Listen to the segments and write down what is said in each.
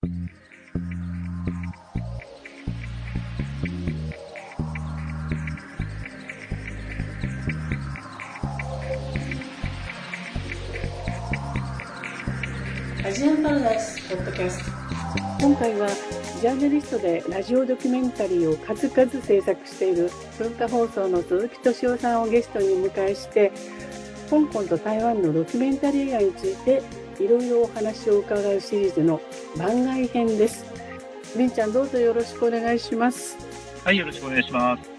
アジアンパラダイスポッドキャスト。今回はジャーナリストでラジオドキュメンタリーを数々制作している文化放送の鈴木敏夫さんをゲストに迎えして香港と台湾のドキュメンタリー映画についていろいろお話を伺うシリーズの番外編です。ビンちゃんどうぞよろしくお願いします。はいよろしくお願いします。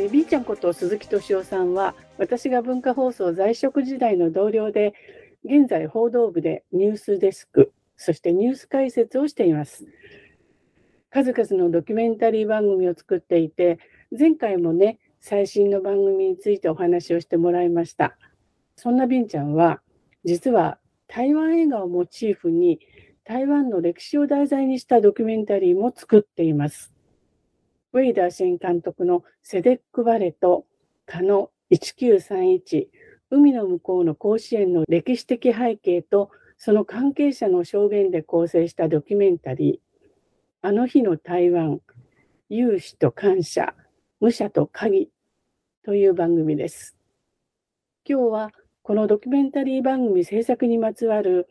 えビンちゃんこと鈴木敏夫さんは私が文化放送在職時代の同僚で現在報道部でニュースデスクそしてニュース解説をしています。数々のドキュメンタリー番組を作っていて前回もね最新の番組についてお話をしてもらいました。そんなビンちゃんは実は台湾映画をモチーフに台湾の歴史を題材にしたドキュメンタリーも作っていますウェイダー新監督のセデック・バレとカノ1931海の向こうの甲子園の歴史的背景とその関係者の証言で構成したドキュメンタリーあの日の台湾勇士と感謝武者と鍵という番組です。今日はこのドキュメンタリー番組制作にまつわる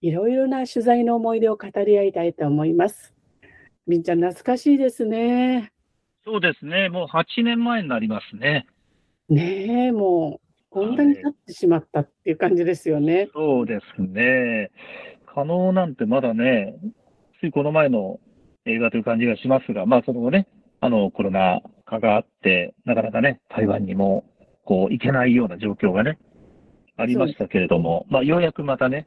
いろいろな取材の思い出を語り合いたいと思います。みんちゃん懐かしいですね。そうですね。もう8年前になりますね。ねえ、もうこんなに経ってしまったっていう感じですよね。はい、そうですね。可能なんてまだね、ついこの前の映画という感じがしますが、まあその後ね、あのコロナ禍があって、なかなかね、台湾にもこう行けないような状況がね、ありましたけれども、まあようやくまたね、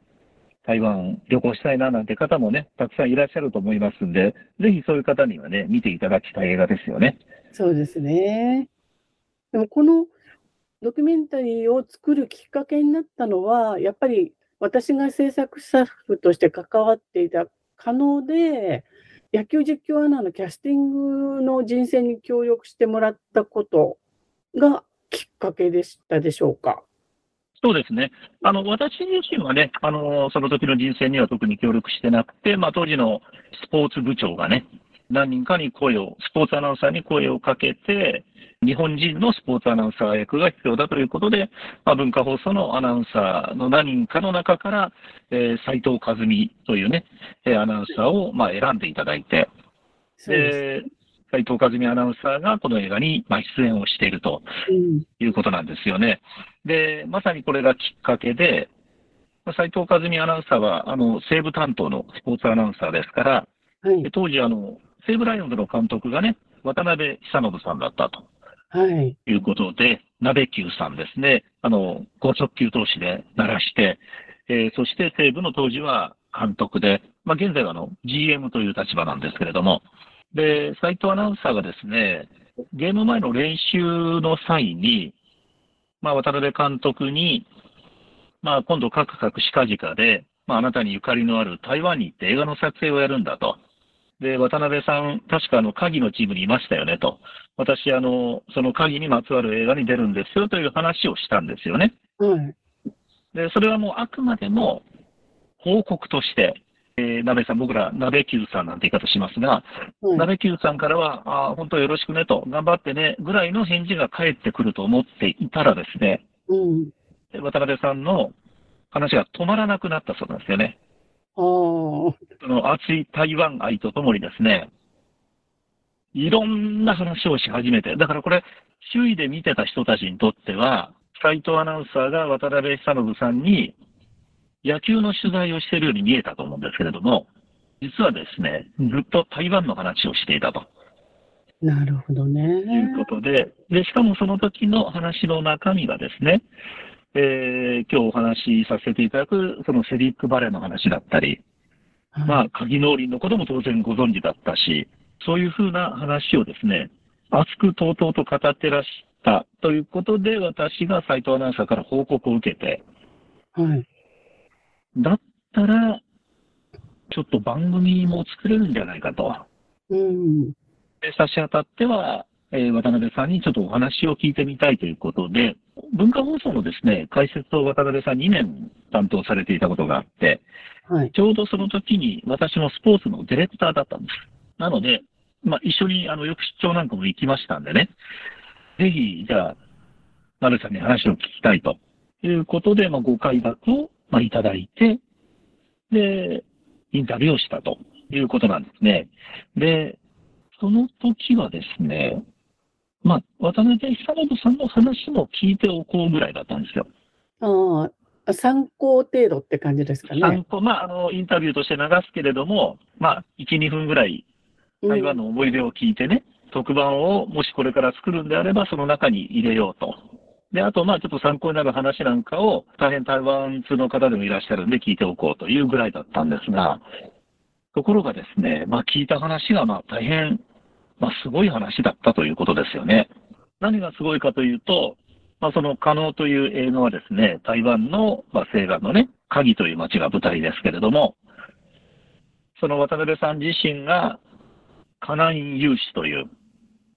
台湾旅行したいななんて方もね、たくさんいらっしゃると思いますんで、ぜひそういう方にはね、見ていただきたい映画ですよね。そうですね。でもこのドキュメンタリーを作るきっかけになったのは、やっぱり私が制作スタッフとして関わっていた可能で、野球実況アナのキャスティングの人選に協力してもらったことがきっかけでしたでしょうか。そうですね。あの、私自身はね、あの、その時の人選には特に協力してなくて、まあ、当時のスポーツ部長がね、何人かに声を、スポーツアナウンサーに声をかけて、日本人のスポーツアナウンサー役が必要だということで、まあ、文化放送のアナウンサーの何人かの中から、えー、斉藤和美というね、アナウンサーをまあ選んでいただいて、で、斉藤和美アナウンサーがこの映画にまあ出演をしているということなんですよね。うん、で、まさにこれがきっかけで、斉藤和美アナウンサーは、あの、西部担当のスポーツアナウンサーですから、はい、当時、あの、西武ライオンズの監督がね、渡辺久信さんだったと。はい。いうことで、鍋球さんですね、あの、高速球投手で鳴らして、えー、そして西武の当時は監督で、まあ、現在はあの GM という立場なんですけれども、で、斎藤アナウンサーがですね、ゲーム前の練習の際に、まあ、渡辺監督に、まあ、今度、カクカクしかじかで、まあ、あなたにゆかりのある台湾に行って映画の撮影をやるんだと。で、渡辺さん、確かあの、鍵のチームにいましたよねと。私、あの、その鍵にまつわる映画に出るんですよという話をしたんですよね。はい。で、それはもうあくまでも報告として、えー、鍋さん、僕ら、鍋球さんなんて言い方しますが、うん、鍋球さんからは、あ本当よろしくねと、頑張ってね、ぐらいの返事が返ってくると思っていたらですね、うん、渡辺さんの話が止まらなくなったそうなんですよね。その熱い台湾愛とともにですね、いろんな話をし始めて、だからこれ、周囲で見てた人たちにとっては、斎藤アナウンサーが渡辺久信さんに野球の取材をしているように見えたと思うんですけれども、実はですね、ずっと台湾の話をしていたと。なるほどね。いうことで、で、しかもその時の話の中身がですね、えー、今日お話しさせていただく、そのセリックバレーの話だったり、はい、まあ、鍵農林のことも当然ご存知だったし、そういうふうな話をですね、熱くとうとうと語ってらしたということで、私が斉藤アナウンサーから報告を受けて、はい。だったら、ちょっと番組も作れるんじゃないかと。うん。で差し当たっては、えー、渡辺さんにちょっとお話を聞いてみたいということで、文化放送のですね、解説を渡辺さん2年担当されていたことがあって、はい。ちょうどその時に私もスポーツのディレクターだったんです。なので、まあ、一緒にあのよく出張なんかも行きましたんでね、ぜひ、じゃあ、丸さんに話を聞きたいということで、まあ、ご快諾を、まあ、いただいて、で、インタビューをしたということなんですね。で、その時はですね、まあ、渡辺久信さんの話も聞いておこうぐらいだったんですよ。ああ、参考程度って感じですかね。参考、まあ、あの、インタビューとして流すけれども、まあ、1、2分ぐらい台湾の思い出を聞いてね、特番をもしこれから作るんであれば、その中に入れようと。で、あと、まあ、ちょっと参考になる話なんかを、大変台湾通の方でもいらっしゃるんで聞いておこうというぐらいだったんですが、ところがですね、まあ、聞いた話が、まあ、大変、まあ、すごい話だったということですよね。何がすごいかというと、まあ、その、可能という映画はですね、台湾の、まあ、西岸のね、鍵という街が舞台ですけれども、その渡辺さん自身が、河南有志という、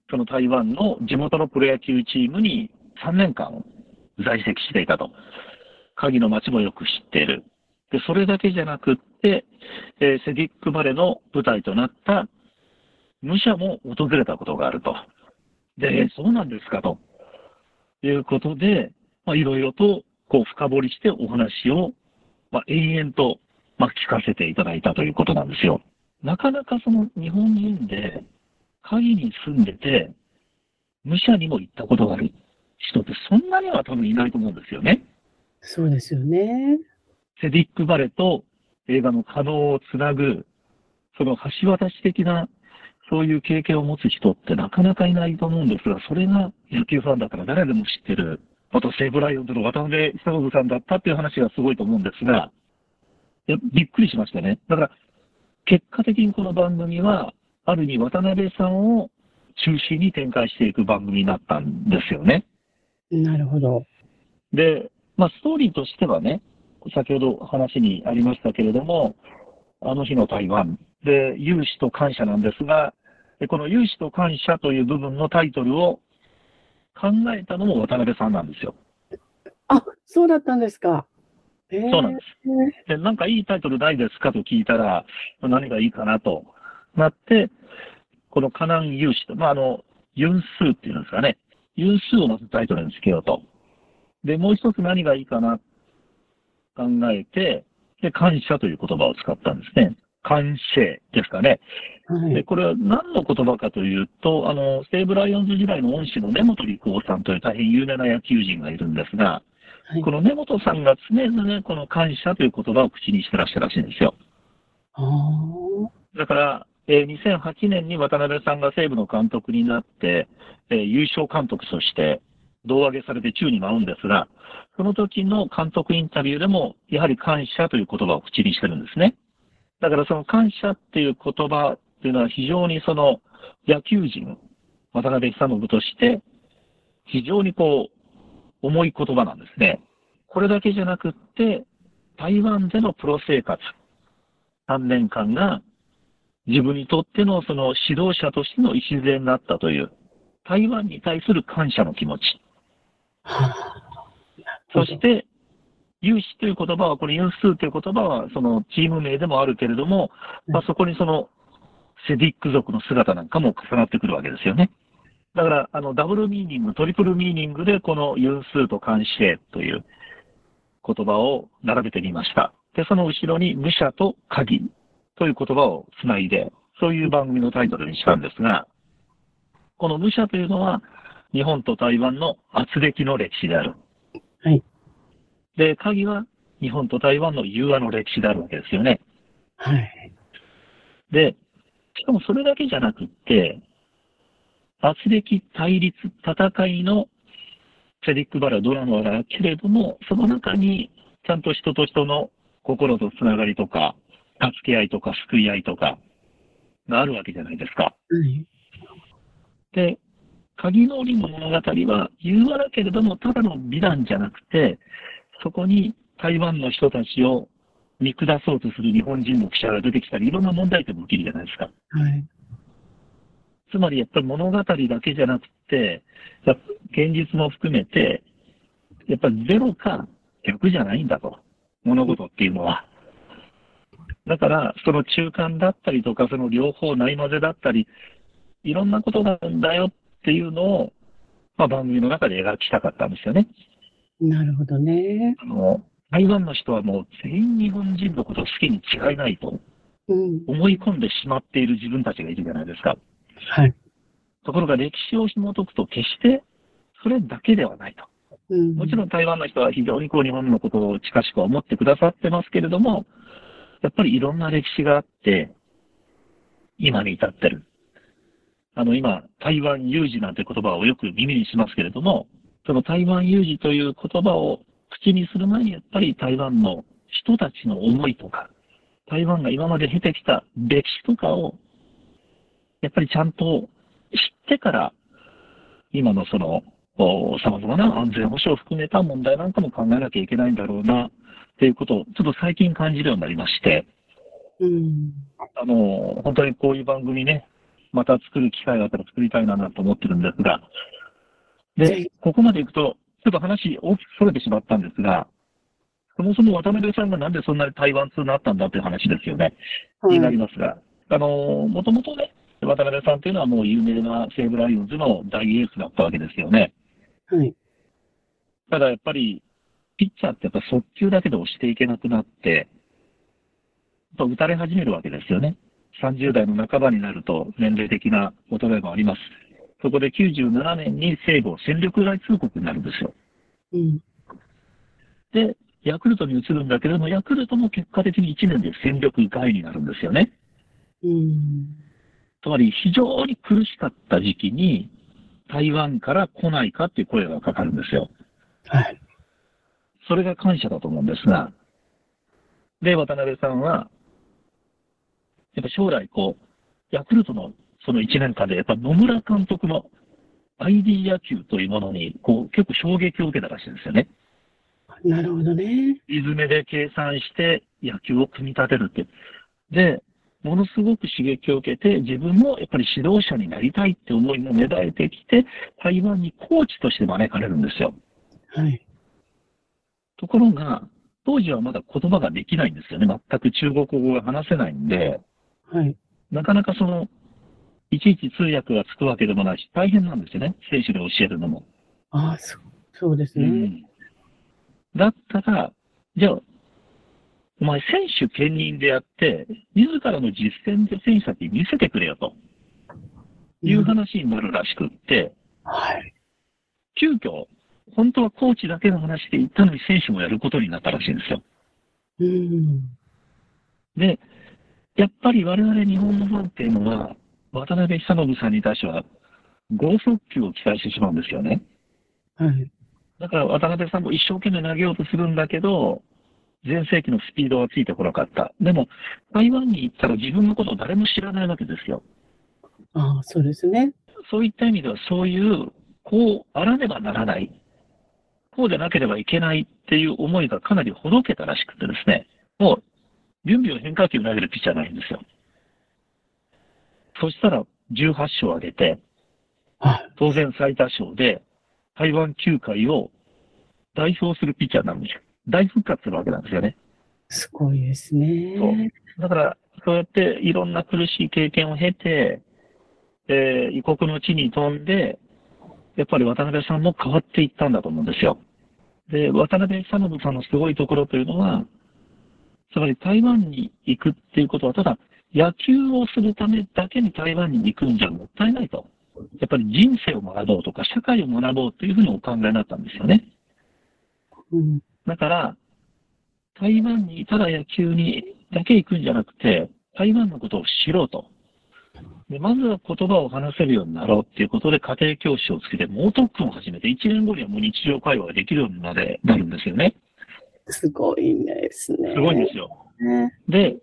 その台湾の地元のプロ野球チームに3年間在籍していたと。鍵の街もよく知っている。で、それだけじゃなくって、えーセディックバレの舞台となった武者も訪れたことがあると。で、そうなんですかと。いうことで、まあ、いろいろと、こう、深掘りしてお話を、まあ、延々と、まあ、聞かせていただいたということなんですよ。なかなかその日本人で、鍵に住んでて、武者にも行ったことがある人ってそんなには多分いないと思うんですよね。そうですよね。セディック・バレと映画の可能をつなぐ、その橋渡し的な、そういう経験を持つ人ってなかなかいないと思うんですが、それが野球ファンだから誰でも知ってる、元西武ライオンズの渡辺久信さんだったっていう話がすごいと思うんですが、いやびっくりしましたね。だから、結果的にこの番組は、ある意味渡辺さんを中心に展開していく番組になったんですよね。なるほど。で、まあ、ストーリーとしてはね、先ほど話にありましたけれども、あの日の台湾で、勇士と感謝なんですが、でこの勇士と感謝という部分のタイトルを考えたのも渡辺さんなんですよ。あ、そうだったんですか。えーそうなんです。で、なんかいいタイトルないですかと聞いたら、何がいいかなとなって、この河南勇士と、まあ、あの、ユンスーっていうんですかね。ユンスーをまずタイトルにつけようと。で、もう一つ何がいいかな考えて、で、感謝という言葉を使ったんですね。感謝ですかね。で、はい。これは何の言葉かというと、あの、西武ライオンズ時代の恩師の根本陸夫さんという大変有名な野球人がいるんですが、はいこの根本さんが常々この感謝という言葉を口にしてらっしゃるらしいんですよ。だから、え2008年に渡辺さんが西武の監督になって、え優勝監督として胴上げされて宙に舞うんですが、その時の監督インタビューでも、やはり感謝という言葉を口にしてるんですね。だからその感謝っていう言葉っていうのは非常にその野球人、渡辺久信として、非常にこう、重い言葉なんですね。これだけじゃなくって、台湾でのプロ生活、3年間が自分にとってのその指導者としての礎になったという、台湾に対する感謝の気持ち。はあそして、有志という言葉は、これ、ユンスーという言葉は、そのチーム名でもあるけれども、まあ、そこにその、セディック族の姿なんかも重なってくるわけですよね。だから、あの、ダブルミーニング、トリプルミーニングで、このユンスーと監視という言葉を並べてみました。で、その後ろに、武者と鍵という言葉をつないで、そういう番組のタイトルにしたんですが、この武者というのは、日本と台湾の圧力の歴史である。はい。で、鍵は日本と台湾の融和の歴史であるわけですよね。はい。で、しかもそれだけじゃなくって、圧力、対立、戦いのセディックバラドラマだけれども、その中にちゃんと人と人の心とつながりとか、助け合いとか救い合いとかがあるわけじゃないですか。はい。で、鍵の檻の物語は融和だけれども、ただの美談じゃなくて、そこに台湾の人たちを見下そうとする日本人の記者が出てきたり、いろんな問題点も起きるじゃないですか。はい。つまりやっぱり物語だけじゃなくて、現実も含めて、やっぱりゼロか100じゃないんだと。物事っていうのは。だから、その中間だったりとか、その両方ない混ぜだったり、いろんなことがあるんだよっていうのを、まあ、番組の中で描きたかったんですよね。なるほどね。あの、台湾の人はもう全員日本人のことを好きに違いないとうん。思い込んでしまっている自分たちがいるじゃないですか。はい。ところが歴史を紐解くと決してそれだけではないと。うん。もちろん台湾の人は非常にこう日本のことを近しく思ってくださってますけれども、やっぱりいろんな歴史があって、今に至ってる。あの今、台湾有事なんて言葉をよく耳にしますけれども、その台湾有事という言葉を口にする前にやっぱり台湾の人たちの思いとか、台湾が今まで経てきた歴史とかを、やっぱりちゃんと知ってから、今のその、様々な安全保障を含めた問題なんかも考えなきゃいけないんだろうな、っていうことを、ちょっと最近感じるようになりまして、うん。あの、本当にこういう番組ね、また作る機会があったら作りたいなと思ってるんですが、でここまで行くと、ちょっと話大きくそれてしまったんですが、そもそも渡辺さんがなんでそんなに台湾通になったんだっていう話ですよね。になりますが、あの、もともとね、渡辺さんっていうのはもう有名な西武ライオンズの大エースだったわけですよね。はい。ただやっぱり、ピッチャーってやっぱ速球だけで押していけなくなって、やっぱ打たれ始めるわけですよね。30代の半ばになると年齢的な衰えもあります。そこで97年に西武を戦力外通告になるんですよ。うん。で、ヤクルトに移るんだけれども、ヤクルトも結果的に1年で戦力外になるんですよね。うん。つまり非常に苦しかった時期に、台湾から来ないかっていう声がかかるんですよ。はい。それが感謝だと思うんですが、で、渡辺さんは、やっぱ将来こう、ヤクルトのその1年間で、やっぱ野村監督の ID 野球というものに、こう、結構衝撃を受けたらしいんですよね。なるほどね。リズムで計算して野球を組み立てるって。で、ものすごく刺激を受けて、自分もやっぱり指導者になりたいって思いも芽生えてきて、台湾にコーチとして招かれるんですよ。はい。ところが、当時はまだ言葉ができないんですよね。全く中国語が話せないんで、はい。なかなかその、いちいち通訳がつくわけでもないし、大変なんですよね。選手で教えるのも。ああ、そう、そうですね。うん。だったら、じゃあ、お前選手兼任でやって、自らの実践で選手たちに見せてくれよという話になるらしくって、はい。急遽、本当はコーチだけの話で行ったのに選手もやることになったらしいんですよ。うん。で、やっぱり我々日本のファンっていうのは、渡辺久信さんに対しては、剛速球を期待してしまうんですよね。はい。だから渡辺さんも一生懸命投げようとするんだけど、前世紀のスピードはついてこなかった。でも、台湾に行ったら自分のことを誰も知らないわけですよ。ああ、そうですね。そういった意味では、そういう、こうあらねばならない、こうでなければいけないっていう思いがかなりほどけたらしくてですね、もう、ビュンビュン変化球投げるピッチャーないんですよ。そしたら、18勝上げて、はい。当然最多勝で、台湾球界を代表するピッチャーになるんですよ。大復活するわけなんですよね。すごいですね。だから、そうやっていろんな苦しい経験を経て、えー異国の地に飛んで、やっぱり渡辺さんも変わっていったんだと思うんですよ。で、渡辺久信さんのすごいところというのは、つまり台湾に行くっていうことは、ただ野球をするためだけに台湾に行くんじゃもったいないと。やっぱり人生を学ぼうとか、社会を学ぼうというふうにお考えになったんですよね。うん。だから、台湾にただ野球にだけ行くんじゃなくて、台湾のことを知ろうと。でまずは言葉を話せるようになろうっていうことで家庭教師をつけて猛特訓を始めて、1年後にはもう日常会話ができるようになるんですよね。すごいですね。すごいんですよ。ね。で、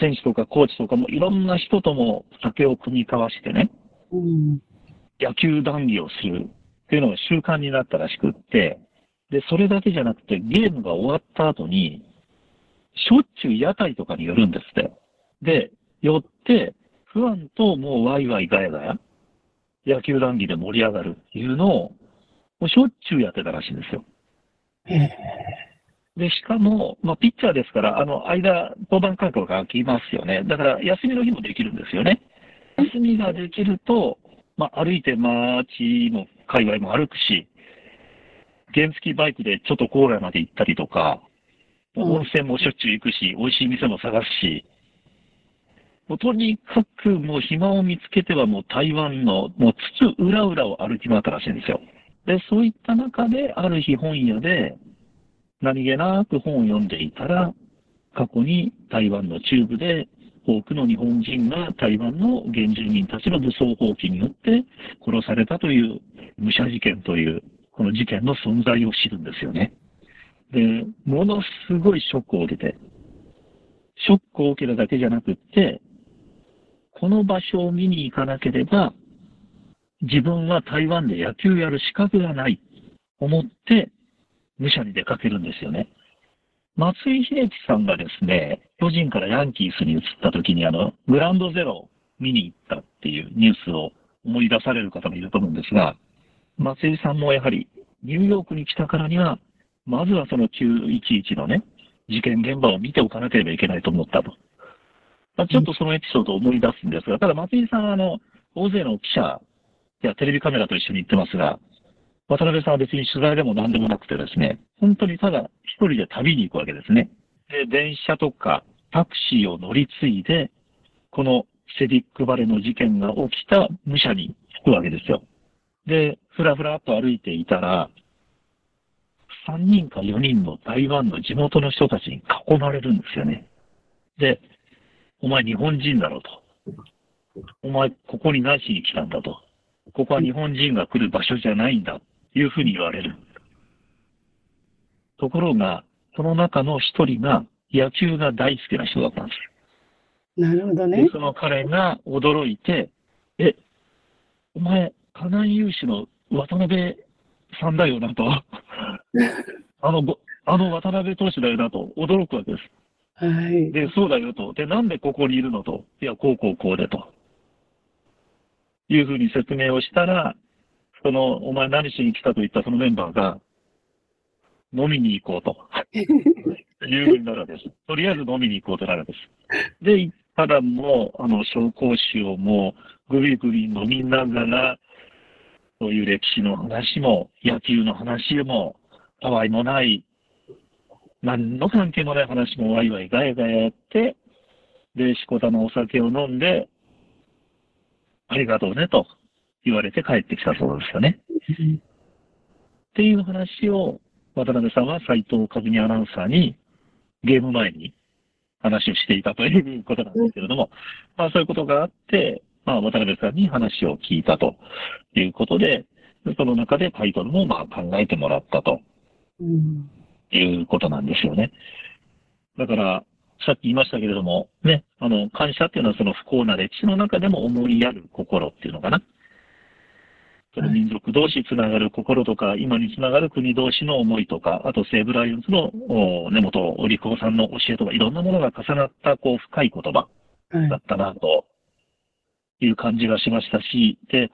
選手とかコーチとかもいろんな人とも酒を組み交わしてね、うん。野球談義をするっていうのが習慣になったらしくって、で、それだけじゃなくてゲームが終わった後に、しょっちゅう屋台とかに寄るんですって。で、寄って、不安ともうワイワイガヤガヤ、野球談義で盛り上がるっていうのを、もうしょっちゅうやってたらしいんですよ。で、しかも、まあ、ピッチャーですから、あの、間、登板間隔が空きますよね。だから、休みの日もできるんですよね。休みができると、まあ、歩いて街の界隈も歩くし、原付きバイクでちょっと高麗まで行ったりとか、温泉もしょっちゅう行くし、美味しい店も探すし、もうとにかくもう暇を見つけてはもう台湾のもう土裏裏を歩き回ったらしいんですよ。で、そういった中で、ある日本屋で、何気なく本を読んでいたら、過去に台湾の中部で多くの日本人が台湾の原住民たちの武装蜂起によって殺されたという武者事件というこの事件の存在を知るんですよね。で、ものすごいショックを受けて、ショックを受けるだけじゃなくって、この場所を見に行かなければ、自分は台湾で野球やる資格がない、思って、武者に出かけるんですよね。松井秀喜さんがですね、巨人からヤンキースに移った時にあの、グランドゼロを見に行ったっていうニュースを思い出される方もいると思うんですが、松井さんもやはりニューヨークに来たからには、まずはその911のね、事件現場を見ておかなければいけないと思ったと。まあ、ちょっとそのエピソードを思い出すんですが、ただ松井さんはあの、大勢の記者やテレビカメラと一緒に行ってますが、渡辺さんは別に取材でも何でもなくてですね、本当にただ一人で旅に行くわけですね。で、電車とかタクシーを乗り継いで、このセディックバレの事件が起きた武者に着くわけですよ。で、ふらふらっと歩いていたら、3人か4人の台湾の地元の人たちに囲まれるんですよね。で、お前日本人だろうと。お前ここに何しに来たんだと。ここは日本人が来る場所じゃないんだ。というふうに言われる。ところが、その中の一人が野球が大好きな人だったんですよ。なるほどね。その彼が驚いて、え、お前、河南有志の渡辺さんだよなと、あの、あの渡辺投手だよなと驚くわけです。はい。で、そうだよと。で、なんでここにいるのと。いや、こうこうこうでと。いうふうに説明をしたら、その、お前何しに来たと言ったそのメンバーが、飲みに行こうと。いうふうになるわけです。とりあえず飲みに行こうとなるわけです。で、たらもう、あの、紹興酒をもう、ぐりぐり飲みながら、そういう歴史の話も、野球の話も、たわいもない、何の関係もない話もワイワイガヤガヤやって、で、しこたのお酒を飲んで、ありがとうねと言われて帰ってきたそうですよね。っていう話を渡辺さんは斎藤和美アナウンサーにゲーム前に話をしていたということなんですけれども、まあそういうことがあって、まあ渡辺さんに話を聞いたということで、その中でタイトルもまあ考えてもらったということなんですよね。だから、さっき言いましたけれども、ね、あの、感謝っていうのはその不幸な歴史の中でも思いやる心っていうのかな。その民族同士つながる心とか、今につながる国同士の思いとか、あと西武ライオンズの根本理子さんの教えとか、いろんなものが重なったこう深い言葉だったなという感じがしましたし、で、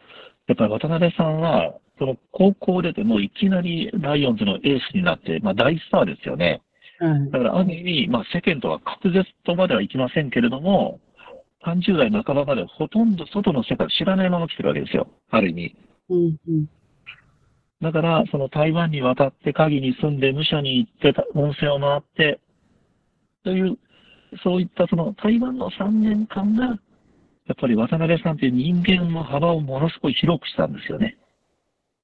やっぱり渡辺さんは、その高校出てもいきなりライオンズのエースになって、まあ大スターですよね。だからある意味、まあ世間とは隔絶とまではいきませんけれども、30代半ばまでほとんど外の世界を知らないまま来てるわけですよ。ある意味。うんうん、だから、その台湾に渡って鍵に住んで武者に行って温泉を回って、という、そういったその台湾の3年間が、やっぱり渡辺さんという人間の幅をものすごい広くしたんですよね。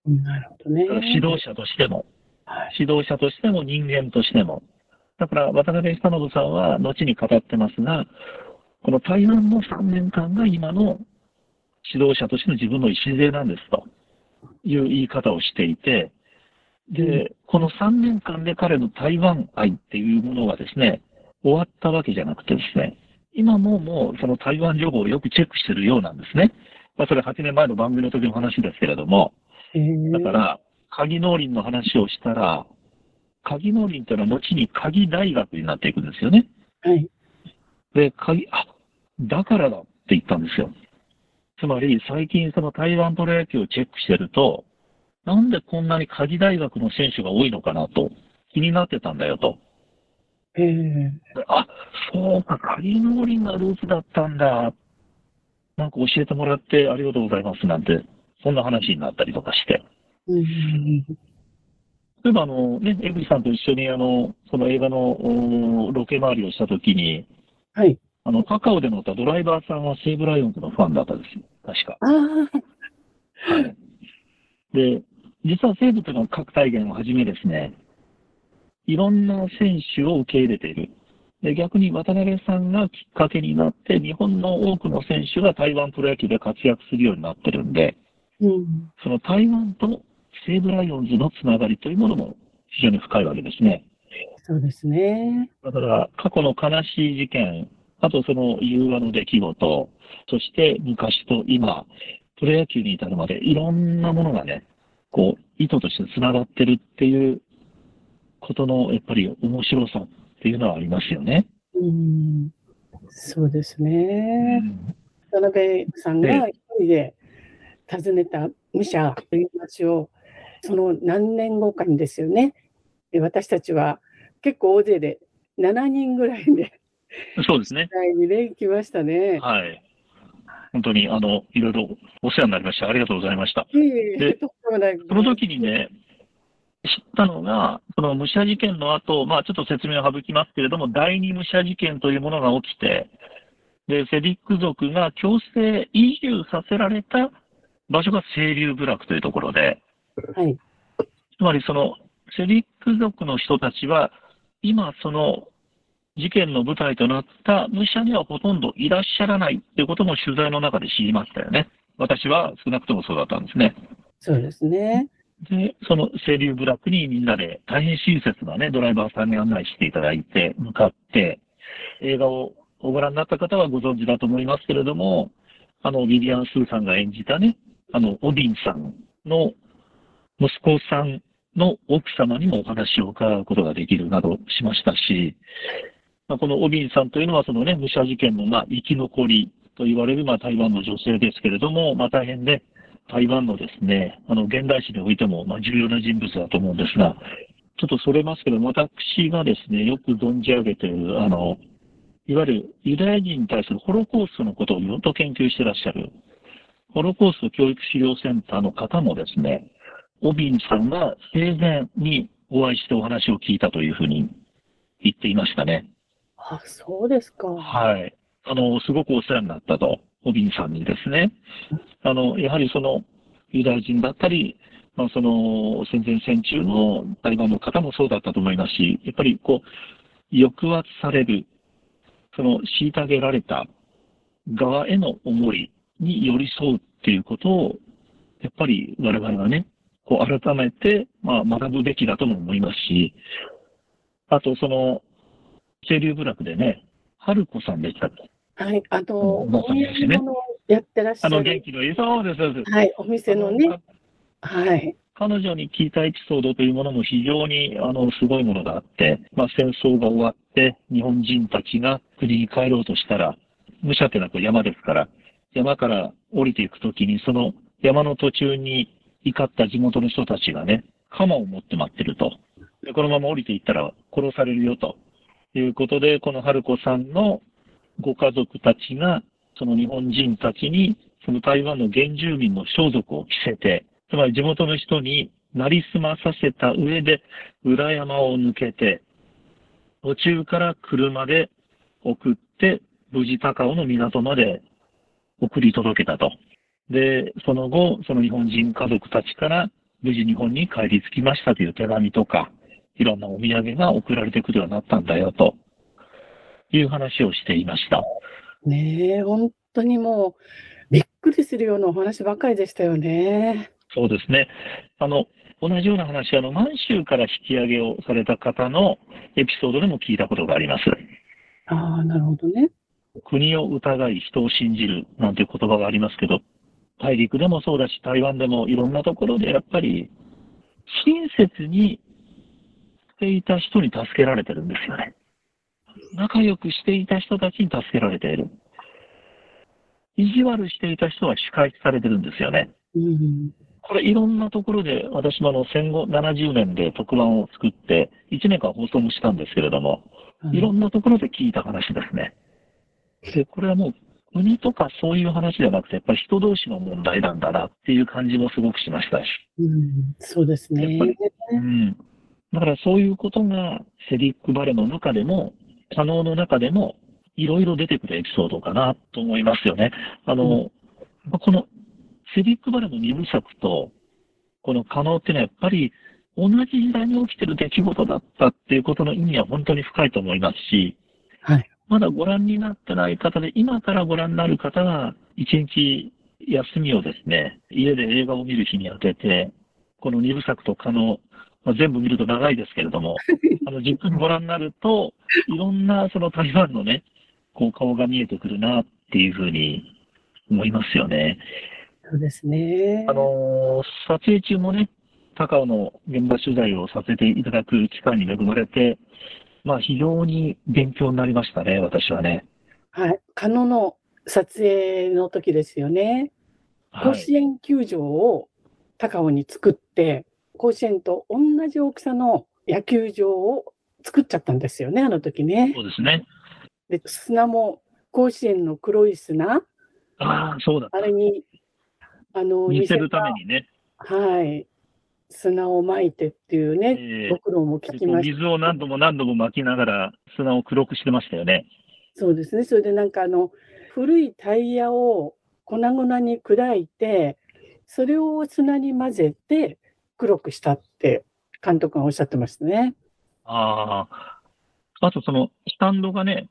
なるほどね。指導者としても、指導者としても人間としても。だから渡辺久信さんは後に語ってますが、この台湾の3年間が今の指導者としての自分の礎なんですという言い方をしていて、で、この3年間で彼の台湾愛っていうものがですね、終わったわけじゃなくてですね、今ももうその台湾情報をよくチェックしてるようなんですね。まあそれ8年前の番組の時の話ですけれども、だから、鍵農林の話をしたら、鍵農林というのは後に鍵大学になっていくんですよね。はい。で、鍵、あ、だからだって言ったんですよ。つまり、最近その台湾プロ野球をチェックしてると、なんでこんなに鍵大学の選手が多いのかなと気になってたんだよと。ええあ、そうか、カリノーリンがルーツだったんだ。なんか教えてもらってありがとうございますなんて、そんな話になったりとかして。うん例えばあのね、エブリさんと一緒にあの、その映画のおロケ回りをしたときに、はい。あの、カカオで乗ったドライバーさんは西武ライオンズのファンだったんですよ。確か。ああ、はい。で、実は西武というのは各体現をはじめですね、いろんな選手を受け入れている。で、逆に渡辺さんがきっかけになって、日本の多くの選手が台湾プロ野球で活躍するようになってるんで、うん。その台湾と西武ライオンズのつながりというものも非常に深いわけですね。そうですね。だから、過去の悲しい事件、あとその融和の出来事、そして昔と今、プロ野球に至るまでいろんなものがね、こう、意図としてつながってるっていうことの、やっぱり面白さっていうのはありますよね。うん。そうですうね。ん渡辺さんえが一人で訪ねた武者という話を、その何年後かにですよね。で私たちは結構大勢で7人ぐらいでそうですね。会にね、行きましたね。はい。本当に、あの、いろいろお世話になりました。ありがとうございました。いえいえでその時にね、知ったのが、その武者事件の後、まあちょっと説明を省きますけれども、第二武者事件というものが起きて、で、セディック族が強制移住させられた場所が清流部落というところで、はい。つまりそのセディック族の人たちは、今その事件の舞台となった武者にはほとんどいらっしゃらないということも取材の中で知りましたよね。私は少なくともそうだったんですね。そうですね。で、その清流部落にみんなで大変親切なね、ドライバーさんに案内していただいて、向かって、映画をご覧になった方はご存知だと思いますけれども、あの、ビビアン・スーさんが演じたね、あの、オディンさんの息子さんの奥様にもお話を伺うことができるなどしましたし、まあ、このオビンさんというのは、そのね、武者事件の、まあ、生き残りと言われる、まあ、台湾の女性ですけれども、まあ、大変ね、台湾のですね、あの、現代史においても、まあ、重要な人物だと思うんですが、ちょっとそれますけど、私がですね、よく存じ上げている、あの、いわゆるユダヤ人に対するホロコーストのことをずっと研究してらっしゃる、ホロコースト教育資料センターの方もですね、オビンさんが生前にお会いしてお話を聞いたというふうに言っていましたね。あ、そうですか。はい。あの、すごくお世話になったと、オビンさんにですね。あの、やはりその、ユダヤ人だったり、まあ、その、戦前戦中のタリバンの方もそうだったと思いますし、やっぱりこう、抑圧される、その、虐げられた側への思いに寄り添うっていうことを、やっぱり我々はね、こう改めて、まあ、学ぶべきだとも思いますし、あとその、清流部落でね、春子さんでしたっけ？はい。あの、おばあおさんですよね土産物をやってらっしゃあの、元る。気のいい、そうです、そうです。はい。お店のね。あはい。彼女に聞いたエピソードというものも非常にあのすごいものがあって、まあ、戦争が終わって日本人たちが国に帰ろうとしたら、武者ってのはこう山ですから、山から降りていくときにその山の途中に怒った地元の人たちがね、鎌を持って待ってると。で、このまま降りていったら殺されるよということで、この春子さんのご家族たちが、その日本人たちに、その台湾の原住民の装束を着せて、つまり地元の人になりすまさせた上で、裏山を抜けて、途中から車で送って、無事高尾の港まで送り届けたと。で、その後、その日本人家族たちから、無事日本に帰り着きましたという手紙とか、いろんなお土産が送られてくるようになったんだよ、という話をしていました。ねえ、本当にもう、びっくりするようなお話ばかりでしたよね。そうですね。あの、同じような話、あの、満州から引き上げをされた方のエピソードでも聞いたことがあります。ああ、なるほどね。国を疑い人を信じるなんていう言葉がありますけど、大陸でもそうだし、台湾でもいろんなところでやっぱり、親切にしていた人に助けられてるんですよね。仲良くしていた人たちに助けられている。意地悪していた人は仕返しされてるんですよね。うん。これいろんなところで、私もあの戦後70年で特番を作って、1年間放送もしたんですけれども、いろんなところで聞いた話ですね。で、これはもう国とかそういう話じゃなくて、やっぱり人同士の問題なんだなっていう感じもすごくしましたし。うん、そうですね。うん。だからそういうことがセリックバレの中でも、可能の中でも、いろいろ出てくるエピソードかなと思いますよね。あの、うん、このセリックバレの二部作と、この可能っていうのはやっぱり同じ時代に起きてる出来事だったっていうことの意味は本当に深いと思いますし、はい。まだご覧になってない方で、今からご覧になる方が、一日休みをですね、家で映画を見る日に当てて、この二部作と可能、まあ、全部見ると長いですけれども、あの、じっくりご覧になると、いろんなその台湾のね、こう顔が見えてくるなっていうふうに思いますよね。そうですね。あの撮影中もね、高尾の現場取材をさせていただく機会に恵まれて、まあ非常に勉強になりましたね、私はね。はい。カノの撮影の時ですよね。甲子園球場を高尾に作って、甲子園と同じ大きさの野球場を作っちゃったんですよね、あの時ね。そうですね。で、砂も甲子園の黒い砂。ああ、そうだ。あれに、あの、見せるためにね。はい。砂をまいてっていうね、えー、ご苦労も聞きました。水を何度も何度も巻きながら砂を黒くしてましたよね。そうですね。それでなんかあの、古いタイヤを粉々に砕いて、それを砂に混ぜて黒くしたって監督がおっしゃってましたね。ああ。あとその、スタンドがね、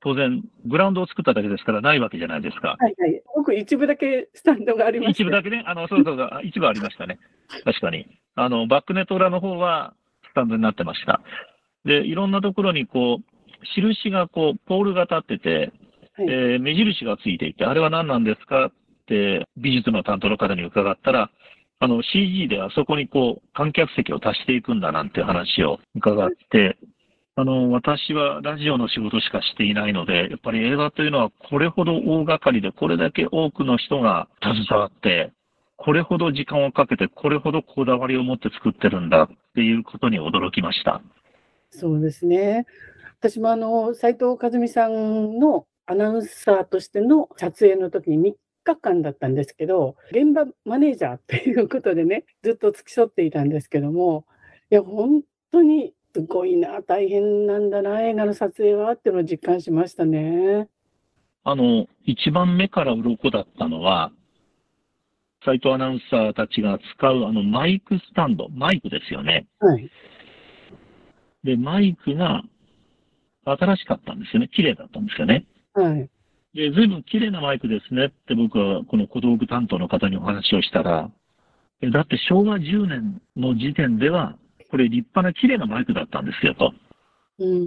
当然、グラウンドを作っただけですからないわけじゃないですか。はいはい。僕、一部だけスタンドがありました。一部だけね。あの、そうそうそう、一部ありましたね。確かに。あの、バックネット裏の方はスタンドになってました。で、いろんなところにこう、印がこう、ポールが立ってて、はい、えー、目印がついていて、あれは何なんですかって美術の担当の方に伺ったら、あの CG であそこにこう観客席を足していくんだなんて話を伺って、あの、私はラジオの仕事しかしていないので、やっぱり映画というのはこれほど大掛かりで、これだけ多くの人が携わって、これほど時間をかけて、これほどこだわりを持って作ってるんだっていうことに驚きました。そうですね。私もあの、斉藤和美さんのアナウンサーとしての撮影の時に日間だったんですけど、現場マネージャーっていうことでね、ずっと付き添っていたんですけども、いや、本当にすごいな、大変なんだな、映画の撮影はっていうのを実感しましたね。あの、一番目から鱗だったのは、斎藤アナウンサーたちが使うあのマイクスタンド、マイクですよね。はい。で、マイクが新しかったんですよね。綺麗だったんですよね。はい。で、随分綺麗なマイクですねって僕はこの小道具担当の方にお話をしたら、だって昭和10年の時点ではこれ立派な綺麗なマイクだったんですよと。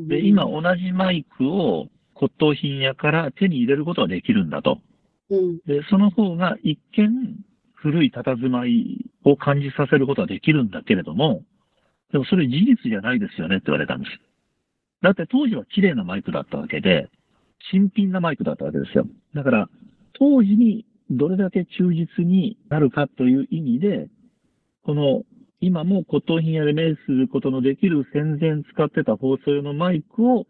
で、今同じマイクを骨董品屋から手に入れることができるんだと。で、その方が一見古い佇まいを感じさせることはできるんだけれども、でもそれ事実じゃないですよねって言われたんです。だって当時は綺麗なマイクだったわけで、新品なマイクだったわけですよ。だから、当時にどれだけ忠実になるかという意味で、この今も骨董品屋で目することのできる戦前使ってた放送用のマイクを、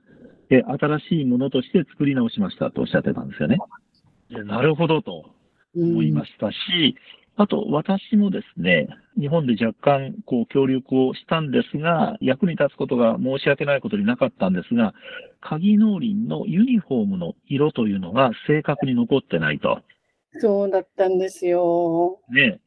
え新しいものとして作り直しましたとおっしゃってたんですよね。なるほどと思いましたし、あと私もですね、日本で若干こう協力をしたんですが、役に立つことが申し訳ないことになかったんですが、鍵農林のユニフォームの色というのが正確に残ってないと。そうだったんですよ。ね。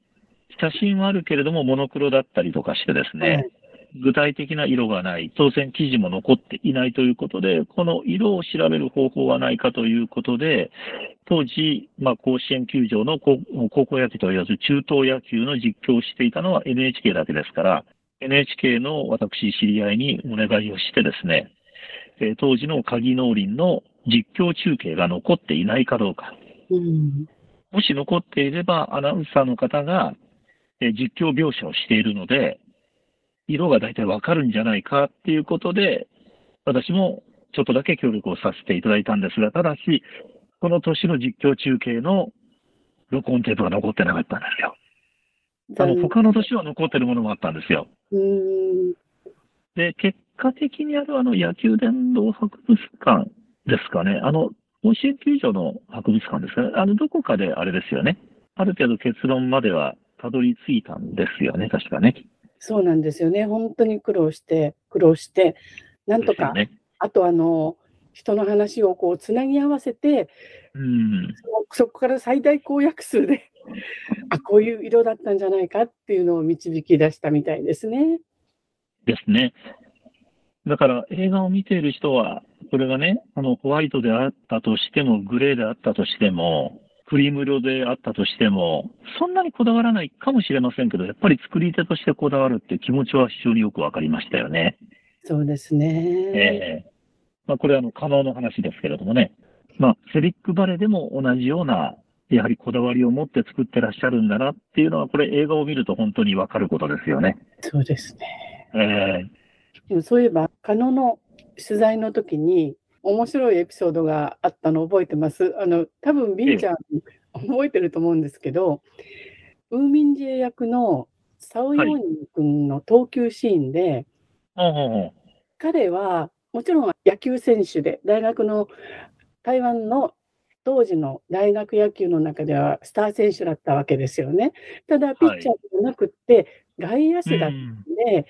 写真はあるけれども、モノクロだったりとかしてですね、はい、具体的な色がない、当選記事も残っていないということで、この色を調べる方法はないかということで、当時、まあ、甲子園球場の高校野球と言わず、中等野球の実況をしていたのは NHK だけですから、NHK の私知り合いにお願いをしてですね、え当時の鍵農林の実況中継が残っていないかどうか。うん、もし残っていれば、アナウンサーの方がえ実況描写をしているので、色が大体わかるんじゃないかっていうことで、私もちょっとだけ協力をさせていただいたんですが、ただし、この年の実況中継の録音テープが残ってなかったんですよ。あの、他の年は残ってるものもあったんですよ。うん。で、結果的にあるあの野球殿堂博物館ですかね。あの、甲子園球場の博物館ですかね。あの、どこかであれですよね。ある程度結論まではたどり着いたんですよね、確かね。そうなんですよね。本当に苦労して、苦労して、なんとか、ね。あとあの、人の話をこうつなぎ合わせて、うん。そこから最大公約数で、あ、こういう色だったんじゃないかっていうのを導き出したみたいですね。ですね。だから映画を見ている人は、これがね、あの、ホワイトであったとしても、グレーであったとしても、クリーム色であったとしても、そんなにこだわらないかもしれませんけど、やっぱり作り手としてこだわるっていう気持ちは非常によくわかりましたよね。そうですね。ええまあ、これはあの、可能の話ですけれどもね。まあ、セリックバレーでも同じような、やはりこだわりを持って作ってらっしゃるんだなっていうのは、これ映画を見ると本当にわかることですよね。そうですね。ええでもそういえば、加納の取材の時に、面白いエピソードがあったの覚えてます。あの、多分ビンちゃん覚えてると思うんですけど、ウーミンジェ役のサオヨーニン君の投球シーンで、彼はもちろん野球選手で、大学の台湾の当時の大学野球の中ではスター選手だったわけですよね。ただ、ピッチャーじゃなくって、外野手だったうん。んで、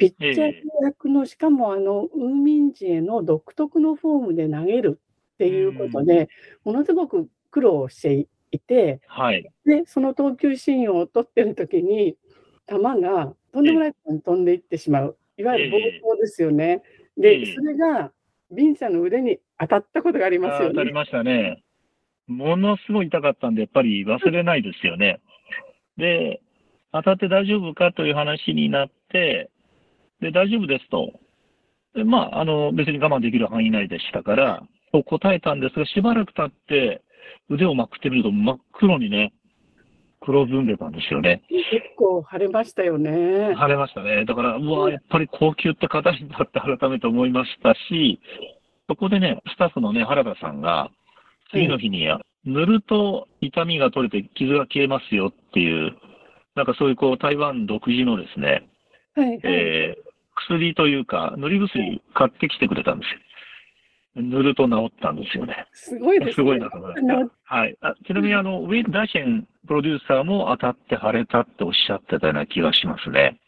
ピッチャー役の、しかもあの、ウーミンジェの独特のフォームで投げるっていうことで、ものすごく苦労していて、はい。で、その投球シーンを撮ってる時に、球がとんでもないところに飛んでいってしまう。いわゆる暴行ですよね。えで、えそれが、ビンさんの腕に当たったことがありますよね。あ当たりましたね。ものすごい痛かったんで、やっぱり忘れないですよね。で、当たって大丈夫かという話になって、で、大丈夫ですと。でまあ、あの、別に我慢できる範囲内でしたから、と答えたんですが、しばらく経って、腕をまくってみると真っ黒にね、黒ずんでたんですよね。結構腫れましたよね。晴れましたね。だから、うわやっぱり高級って硬いんだって改めて思いましたし、そこでね、スタッフのね、原田さんが、次の日に、塗ると痛みが取れて傷が消えますよっていう、なんかそういうこう、台湾独自のですね、はい、はい。えー薬というか、塗り薬買ってきてくれたんですよ。塗ると治ったんですよね。すごいですね。すごいなと思いました。はい。あちなみに、あの、ウィル・ダーシェンプロデューサーも当たって腫れたっておっしゃってたような気がしますね。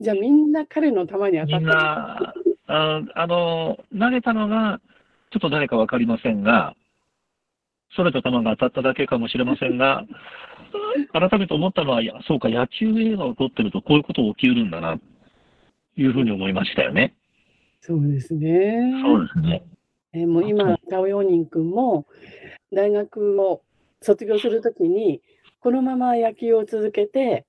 じゃあみんな彼の球に当たみんった。な、ああの、投げたのが、ちょっと誰かわかりませんが、それと球が当たっただけかもしれませんが、改めて思ったのは、そうか、野球映画を撮ってるとこういうこと起きうるんだな、いうふうに思いましたよね。そうですね。そうですね。えーもう今、タオヨーニン君も大学を卒業するときに、このまま野球を続けて、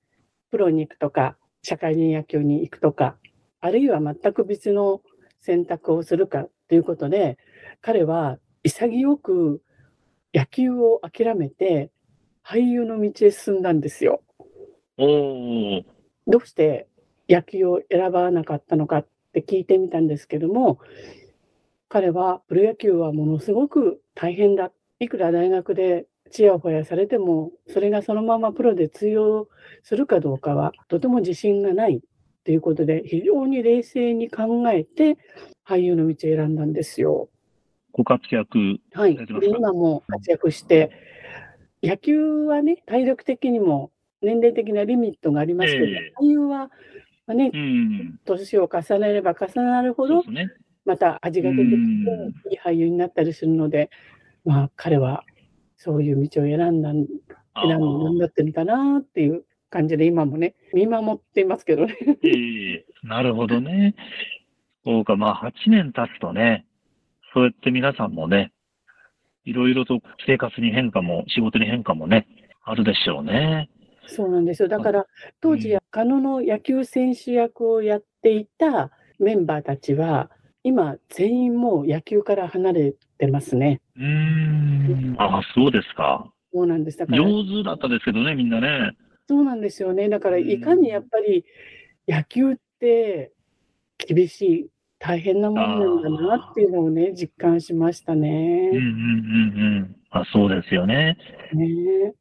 プロに行くとか、社会人野球に行くとか、あるいは全く別の選択をするかということで、彼は潔く野球を諦めて、俳優の道へ進んだんですよ。どうして野球を選ばなかったのかって聞いてみたんですけども、彼はプロ野球はものすごく大変だ。いくら大学でちやほやされても、それがそのままプロで通用するかどうかはとても自信がないということで、非常に冷静に考えて俳優の道を選んだんですよ。ご活躍。はい。今も活躍して、野球はね、体力的にも年齢的なリミットがありますけど、ええ俳優は、まあね、うん。年を重ねれば重なるほどね。また味が出てきて、うんいい俳優になったりするので、まあ、彼はそういう道を選んだん、あ選んだってるんだなっていう感じで、今もね、見守っていますけどね。ええなるほどね。そうか、まあ、8年経つとね、そうやって皆さんもね、いろいろと生活に変化も、仕事に変化もね、あるでしょうね。そうなんですよ。だから、当時、加納の野球選手役をやっていたメンバーたちは、今、全員もう野球から離れてますね。うーん。あそうですか。そうなんです。だから、上手だったですけどね、みんなね。そうなんですよね。だから、うんいかにやっぱり野球って厳しい、大変なもんなんだなっていうのをね、実感しましたうんうんね。うんうん。あそうですよね。ね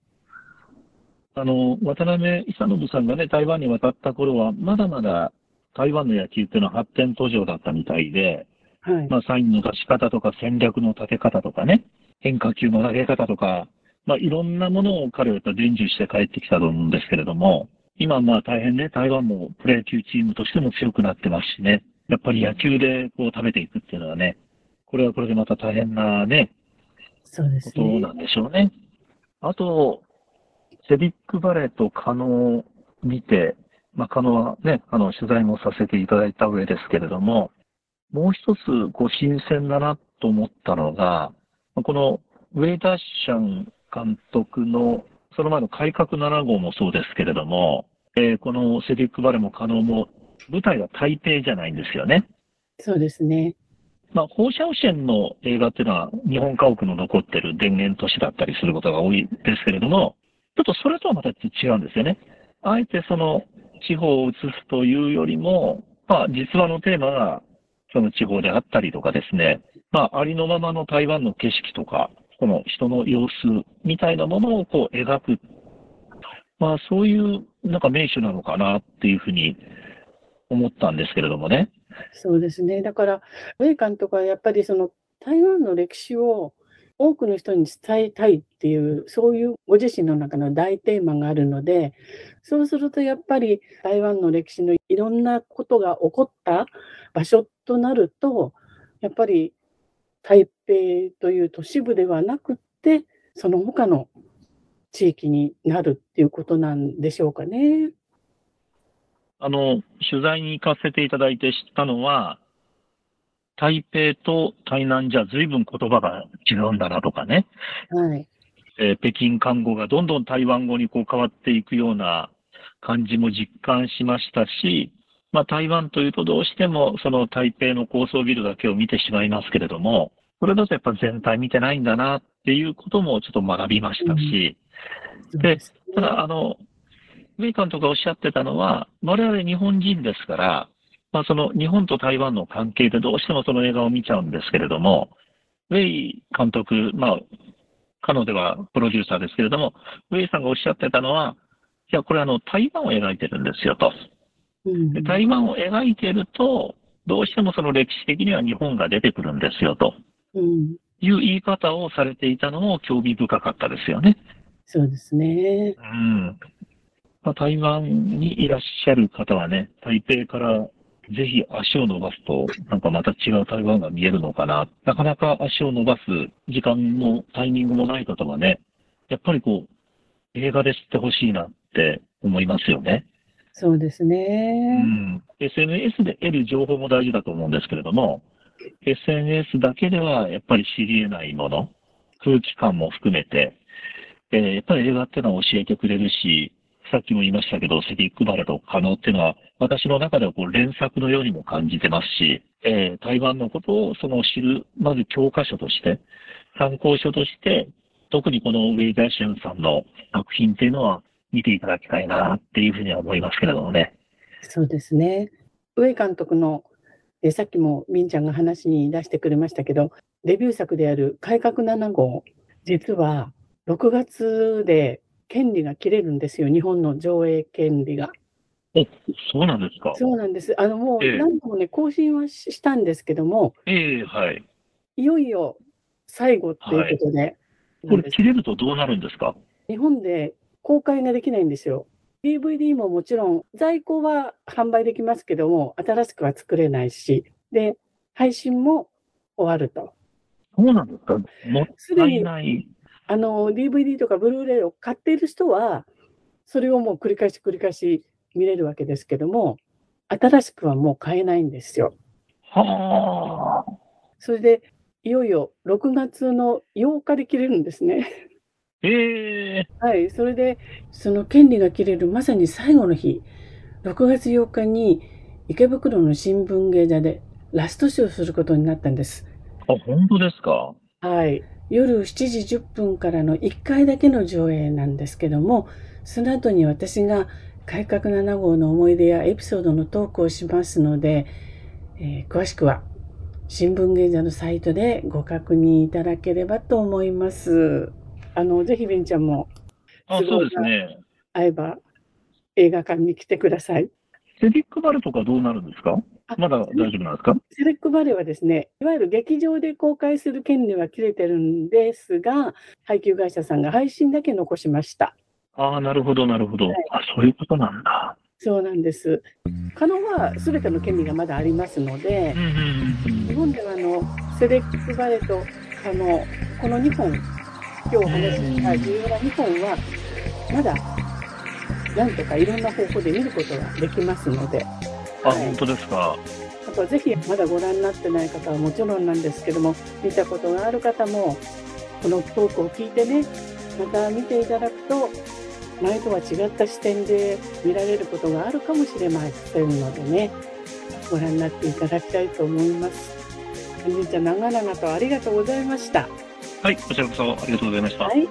あの、渡辺久信さんがね、台湾に渡った頃は、まだまだ台湾の野球っていうのは発展途上だったみたいで、はい。まあ、サインの出し方とか戦略の立て方とかね、変化球の投げ方とか、まあ、いろんなものを彼はやっぱ伝授して帰ってきたと思うんですけれども、今まあ大変ね、台湾もプロ野球チームとしても強くなってますしね、やっぱり野球でこう食べていくっていうのはね、これはこれでまた大変なね、そうですね。ことなんでしょうね。あと、セビックバレーとカノを見て、まあ、カノはね、あの、取材もさせていただいた上ですけれども、もう一つ、こう、新鮮だなと思ったのが、このウェイダッシャン監督の、その前の改革7号もそうですけれども、えーこのセビックバレーもカノも、舞台が台北じゃないんですよね。そうですね。まあ、放射汚染の映画っていうのは日本家屋の残ってる電源都市だったりすることが多いですけれども、ちょっとそれとはまた違うんですよね。あえてその地方を映すというよりも、まあ、実話のテーマがその地方であったりとかですね、まあ、ありのままの台湾の景色とか、この人の様子みたいなものをこう描く。まあ、そういうなんか名手なのかなっていうふうに思ったんですけれどもね。そうですね。だから、ウェイ監督はやっぱりその台湾の歴史を多くの人に伝えたいっていう、そういうご自身の中の大テーマがあるので、そうするとやっぱり台湾の歴史のいろんなことが起こった場所となると、やっぱり台北という都市部ではなくって、その他の地域になるっていうことなんでしょうかね。あの、取材に行かせていただいて知ったのは、台北と台南じゃ随分言葉が違うんだなとかね、はい。えー北京看護がどんどん台湾語にこう変わっていくような感じも実感しましたし、まあ台湾というとどうしてもその台北の高層ビルだけを見てしまいますけれども、それだとやっぱ全体見てないんだなっていうこともちょっと学びましたし、で、ただ、あの、ウェイ監督がおっしゃってたのは、我々日本人ですから、まあその日本と台湾の関係でどうしてもその映画を見ちゃうんですけれども、ウェイ監督、まあ、彼女ではプロデューサーですけれども、ウェイさんがおっしゃってたのは、いや、これあの、台湾を描いてるんですよと。うんで台湾を描いてると、どうしてもその歴史的には日本が出てくるんですよとうん、いう言い方をされていたのも興味深かったですよね。そうですね。うん。まあ、台湾にいらっしゃる方はね、台北からぜひ足を伸ばすと、なんかまた違う台湾が見えるのかな。なかなか足を伸ばす時間もタイミングもない方はね、やっぱりこう、映画で知ってほしいなって思いますよね。そうですうね。ん。SNS で得る情報も大事だと思うんですけれども、SNS だけではやっぱり知り得ないもの、空気感も含めて、えーやっぱり映画っていうのは教えてくれるし、さっきも言いましたけど、セディック・バレと可能っていうのは、私の中ではこう連作のようにも感じてますし、えー台湾のことをその知る、まず教科書として、参考書として、特にこのウェイ・ダーシュンさんの作品っていうのは見ていただきたいなっていうふうには思いますけれどもね。そうですね。上井監督の、えさっきもみんちゃんが話に出してくれましたけど、デビュー作である改革7号、実は6月で権利が切れるんですよ、日本の上映権利が。お、そうなんですか。そうなんです。あのもうええ何度もね、更新はししたんですけども、ええはい。いよいよ最後っていうことで、これ切れるとどうなるんですか？日本で公開ができないんですよ。DVD ももちろん在庫は販売できますけども、新しくは作れないし、で、配信も終わると。そうなんですか？もったいない。あの、DVD とかブルーレイを買っている人は、それをもう繰り返し繰り返し見れるわけですけども、新しくはもう買えないんですよ。はあ。それで、いよいよ6月の8日で切れるんですね。ええはい、それで、その権利が切れるまさに最後の日、6月8日に池袋の新聞芸座でラストショーをすることになったんです。あ、本当ですかはい。夜7時10分からの1回だけの上映なんですけども、その後に私が改革7号の思い出やエピソードのトークをしますので、えー詳しくは新聞芸座のサイトでご確認いただければと思います。あの、ぜひベンちゃんもあ、すごいうそですね。会えば映画館に来てください。セディック・バレとかどうなるんですか？まだ大丈夫なんですか？セレックバレーはですね、いわゆる劇場で公開する権利は切れてるんですが、配給会社さんが配信だけ残しました。ああ、なるほど、なるほど。はいあ、そういうことなんだ。そうなんです。カノは全ての権利がまだありますので日本ではあのセレックバレーとカノ、この2本、今日お話しした重要な2本は、まだなんとかいろんな方法で見ることができますので、あ、本当ですか？あとぜひまだご覧になってない方はもちろんなんですけども、見たことがある方も、このトークを聞いてね、また見ていただくと、前とは違った視点で見られることがあるかもしれませんのでね、ご覧になっていただきたいと思います。本日は長々とありがとうございました。はい、こちらこそありがとうございました。はい。